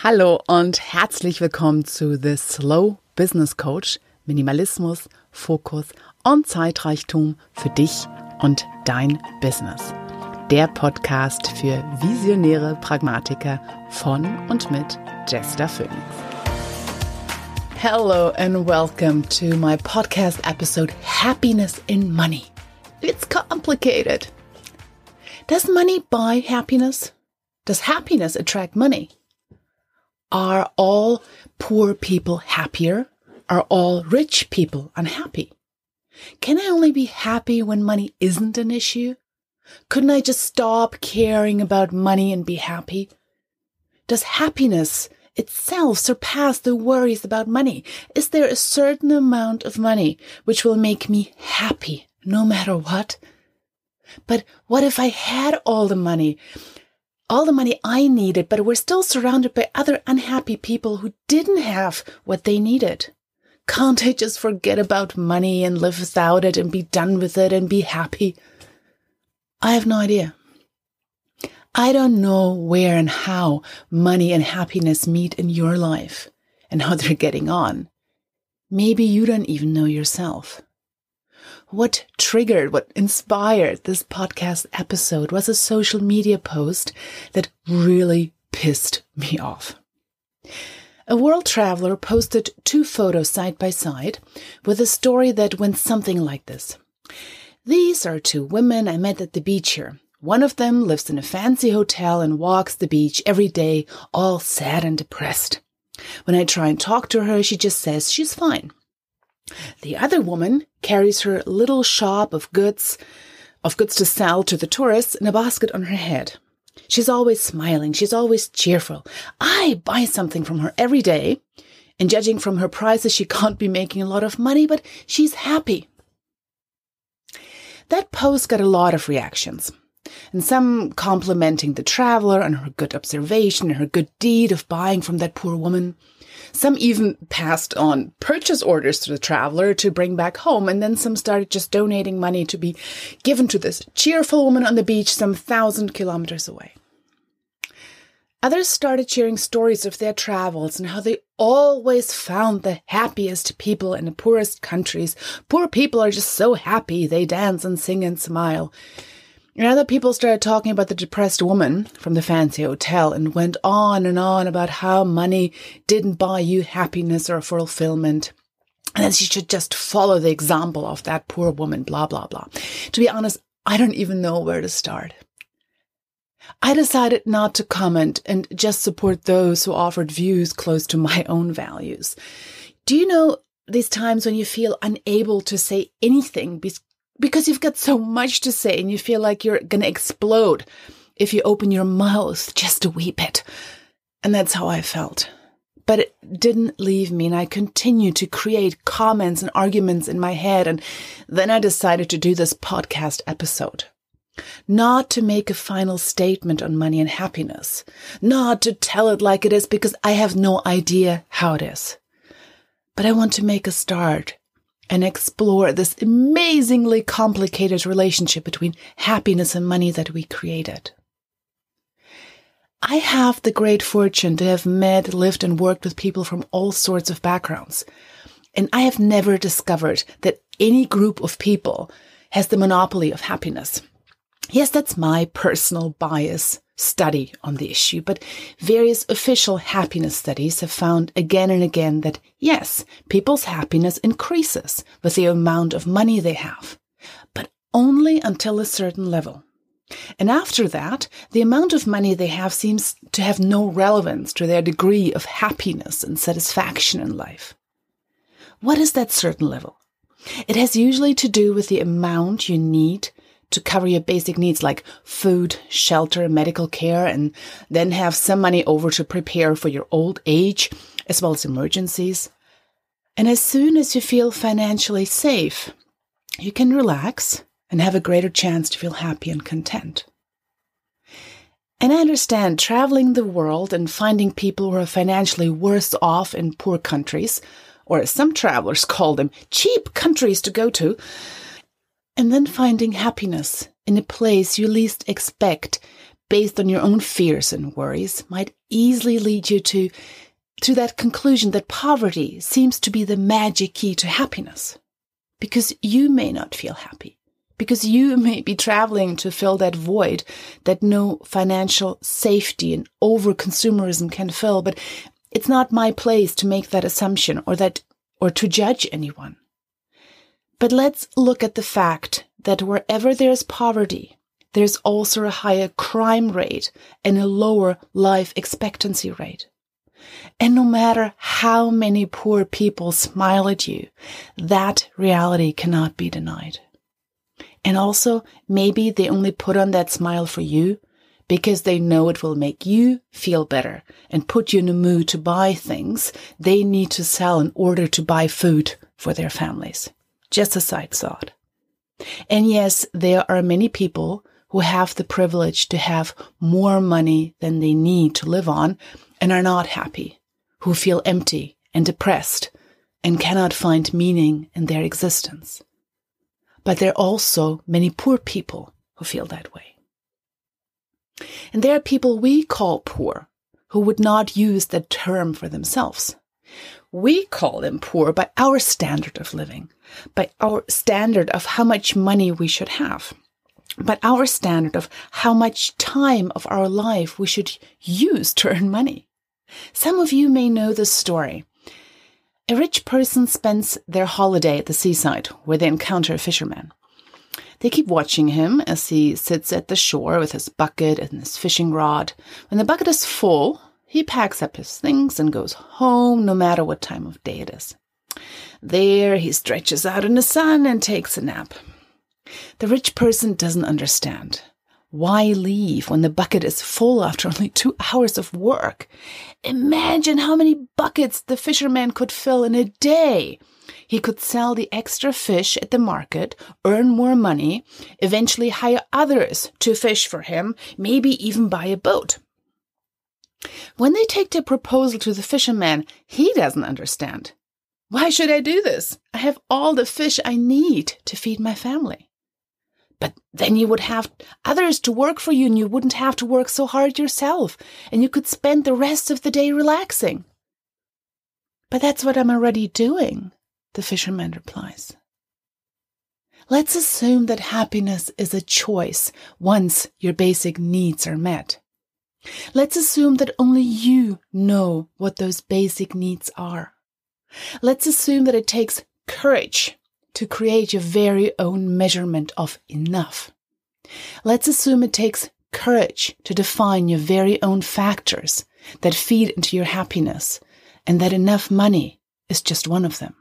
Hallo und herzlich willkommen zu The Slow Business Coach. Minimalismus, Fokus und Zeitreichtum für dich und dein Business. Der Podcast für visionäre Pragmatiker von und mit Jester Phoenix. Hello and welcome to my podcast episode Happiness in Money. It's complicated. Does money buy happiness? Does happiness attract money? Are all poor people happier? Are all rich people unhappy? Can I only be happy when money isn't an issue? Couldn't I just stop caring about money and be happy? Does happiness itself surpass the worries about money? Is there a certain amount of money which will make me happy no matter what? But what if I had all the money? All the money I needed, but we're still surrounded by other unhappy people who didn't have what they needed. Can't I just forget about money and live without it and be done with it and be happy? I have no idea. I don't know where and how money and happiness meet in your life and how they're getting on. Maybe you don't even know yourself. What triggered, what inspired this podcast episode was a social media post that really pissed me off. A world traveler posted two photos side by side with a story that went something like this. These are two women I met at the beach here. One of them lives in a fancy hotel and walks the beach every day, all sad and depressed. When I try and talk to her, she just says she's fine. The other woman carries her little shop of goods, of goods to sell to the tourists in a basket on her head. She's always smiling. She's always cheerful. I buy something from her every day. And judging from her prices, she can't be making a lot of money, but she's happy. That post got a lot of reactions. And some complimenting the traveler on her good observation and her good deed of buying from that poor woman. Some even passed on purchase orders to the traveler to bring back home, and then some started just donating money to be given to this cheerful woman on the beach some thousand kilometers away. Others started sharing stories of their travels and how they always found the happiest people in the poorest countries. Poor people are just so happy. They dance and sing and smile. And other people started talking about the depressed woman from the fancy hotel and went on and on about how money didn't buy you happiness or fulfillment. And then she should just follow the example of that poor woman, blah, blah, blah. To be honest, I don't even know where to start. I decided not to comment and just support those who offered views close to my own values. Do you know these times when you feel unable to say anything because you've got so much to say and you feel like you're going to explode if you open your mouth just a wee bit. And that's how I felt. But it didn't leave me, and I continued to create comments and arguments in my head. And then I decided to do this podcast episode. Not to make a final statement on money and happiness, not to tell it like it is because I have no idea how it is. But I want to make a start and explore this amazingly complicated relationship between happiness and money that we created. I have the great fortune to have met, lived, and worked with people from all sorts of backgrounds. And I have never discovered that any group of people has the monopoly of happiness. Yes, that's my personal bias study on the issue, but various official happiness studies have found again and again that yes, people's happiness increases with the amount of money they have, but only until a certain level. And after that, the amount of money they have seems to have no relevance to their degree of happiness and satisfaction in life. What is that certain level? It has usually to do with the amount you need to cover your basic needs like food, shelter, medical care, and then have some money over to prepare for your old age as well as emergencies. And as soon as you feel financially safe, you can relax and have a greater chance to feel happy and content. And I understand traveling the world and finding people who are financially worse off in poor countries, or as some travelers call them, cheap countries to go to, and then finding happiness in a place you least expect based on your own fears and worries might easily lead you to, to that conclusion that poverty seems to be the magic key to happiness. Because you may not feel happy. Because you may be traveling to fill that void that no financial safety and over consumerism can fill. But it's not my place to make that assumption or that, or to judge anyone. But let's look at the fact that wherever there's poverty, there's also a higher crime rate and a lower life expectancy rate. And no matter how many poor people smile at you, that reality cannot be denied. And also, maybe they only put on that smile for you because they know it will make you feel better and put you in a mood to buy things they need to sell in order to buy food for their families. Just a side thought. And yes, there are many people who have the privilege to have more money than they need to live on and are not happy, who feel empty and depressed and cannot find meaning in their existence. But there are also many poor people who feel that way. And there are people we call poor who would not use that term for themselves. We call them poor by our standard of living, by our standard of how much money we should have but our standard of how much time of our life we should use to earn money. Some of you may know this story. A rich person spends their holiday at the seaside where they encounter a fisherman. They keep watching him as he sits at the shore with his bucket and his fishing rod. When the bucket is full, he packs up his things and goes home no matter what time of day it is. There he stretches out in the sun and takes a nap. The rich person doesn't understand. Why leave when the bucket is full after only two hours of work? Imagine how many buckets the fisherman could fill in a day. He could sell the extra fish at the market, earn more money, eventually hire others to fish for him, maybe even buy a boat. When they take the proposal to the fisherman, he doesn't understand. Why should I do this? I have all the fish I need to feed my family. But then you would have others to work for you and you wouldn't have to work so hard yourself and you could spend the rest of the day relaxing. But that's what I'm already doing, the fisherman replies. Let's assume that happiness is a choice once your basic needs are met. Let's assume that only you know what those basic needs are. Let's assume that it takes courage to create your very own measurement of enough. Let's assume it takes courage to define your very own factors that feed into your happiness and that enough money is just one of them.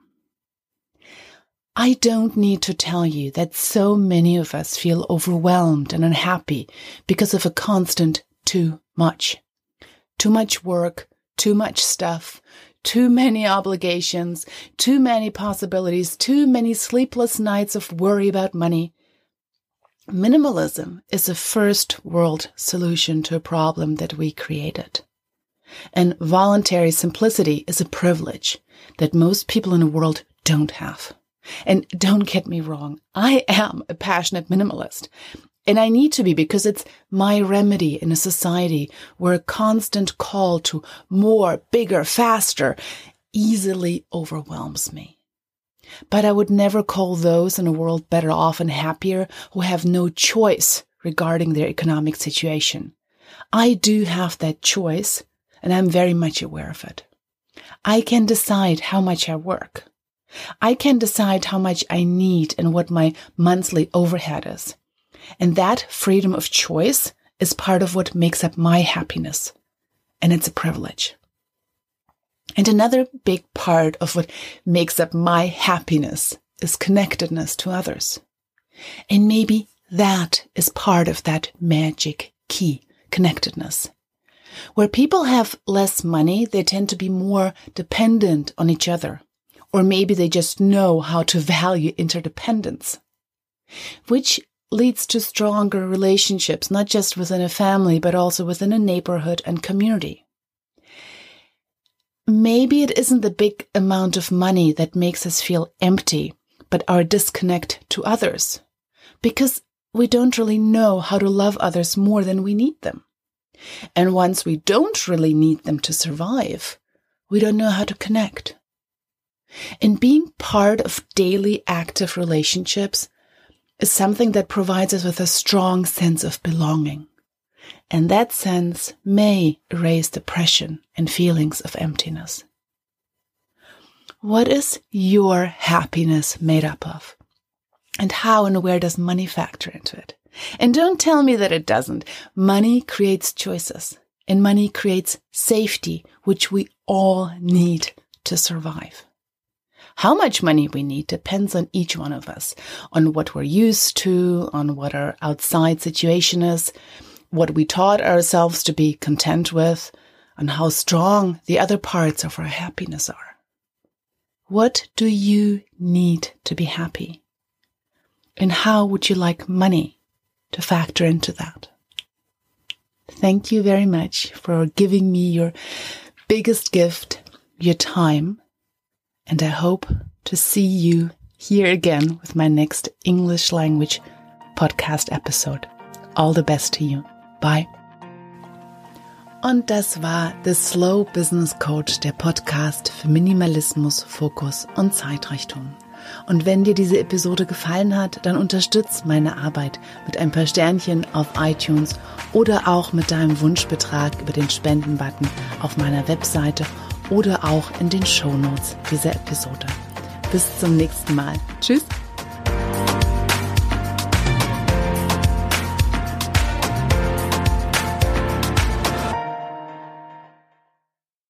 I don't need to tell you that so many of us feel overwhelmed and unhappy because of a constant too much. Too much work, too much stuff, too many obligations, too many possibilities, too many sleepless nights of worry about money. Minimalism is a first world solution to a problem that we created. And voluntary simplicity is a privilege that most people in the world don't have. And don't get me wrong, I am a passionate minimalist. And I need to be because it's my remedy in a society where a constant call to more, bigger, faster easily overwhelms me. But I would never call those in a world better off and happier who have no choice regarding their economic situation. I do have that choice and I'm very much aware of it. I can decide how much I work. I can decide how much I need and what my monthly overhead is. And that freedom of choice is part of what makes up my happiness. And it's a privilege. And another big part of what makes up my happiness is connectedness to others. And maybe that is part of that magic key, connectedness. Where people have less money, they tend to be more dependent on each other. Or maybe they just know how to value interdependence, which leads to stronger relationships, not just within a family, but also within a neighborhood and community. Maybe it isn't the big amount of money that makes us feel empty, but our disconnect to others. Because we don't really know how to love others more than we need them. And once we don't really need them to survive, we don't know how to connect. In being part of daily active relationships is something that provides us with a strong sense of belonging. And that sense may erase depression and feelings of emptiness. What is your happiness made up of? And how and where does money factor into it? And don't tell me that it doesn't. Money creates choices and money creates safety, which we all need to survive. How much money we need depends on each one of us, on what we're used to, on what our outside situation is, what we taught ourselves to be content with, and how strong the other parts of our happiness are. What do you need to be happy? And how would you like money to factor into that? Thank you very much for giving me your biggest gift, your time. And I hope to see you here again with my next English language podcast episode. All the best to you. Bye. Und das war The Slow Business Coach, der Podcast für Minimalismus, Fokus und Zeitrichtung. Und wenn dir diese Episode gefallen hat, dann unterstütz meine Arbeit mit ein paar Sternchen auf iTunes oder auch mit deinem Wunschbetrag über den Spenden-Button auf meiner Webseite oder auch in den Shownotes dieser Episode. Bis zum nächsten Mal. Tschüss.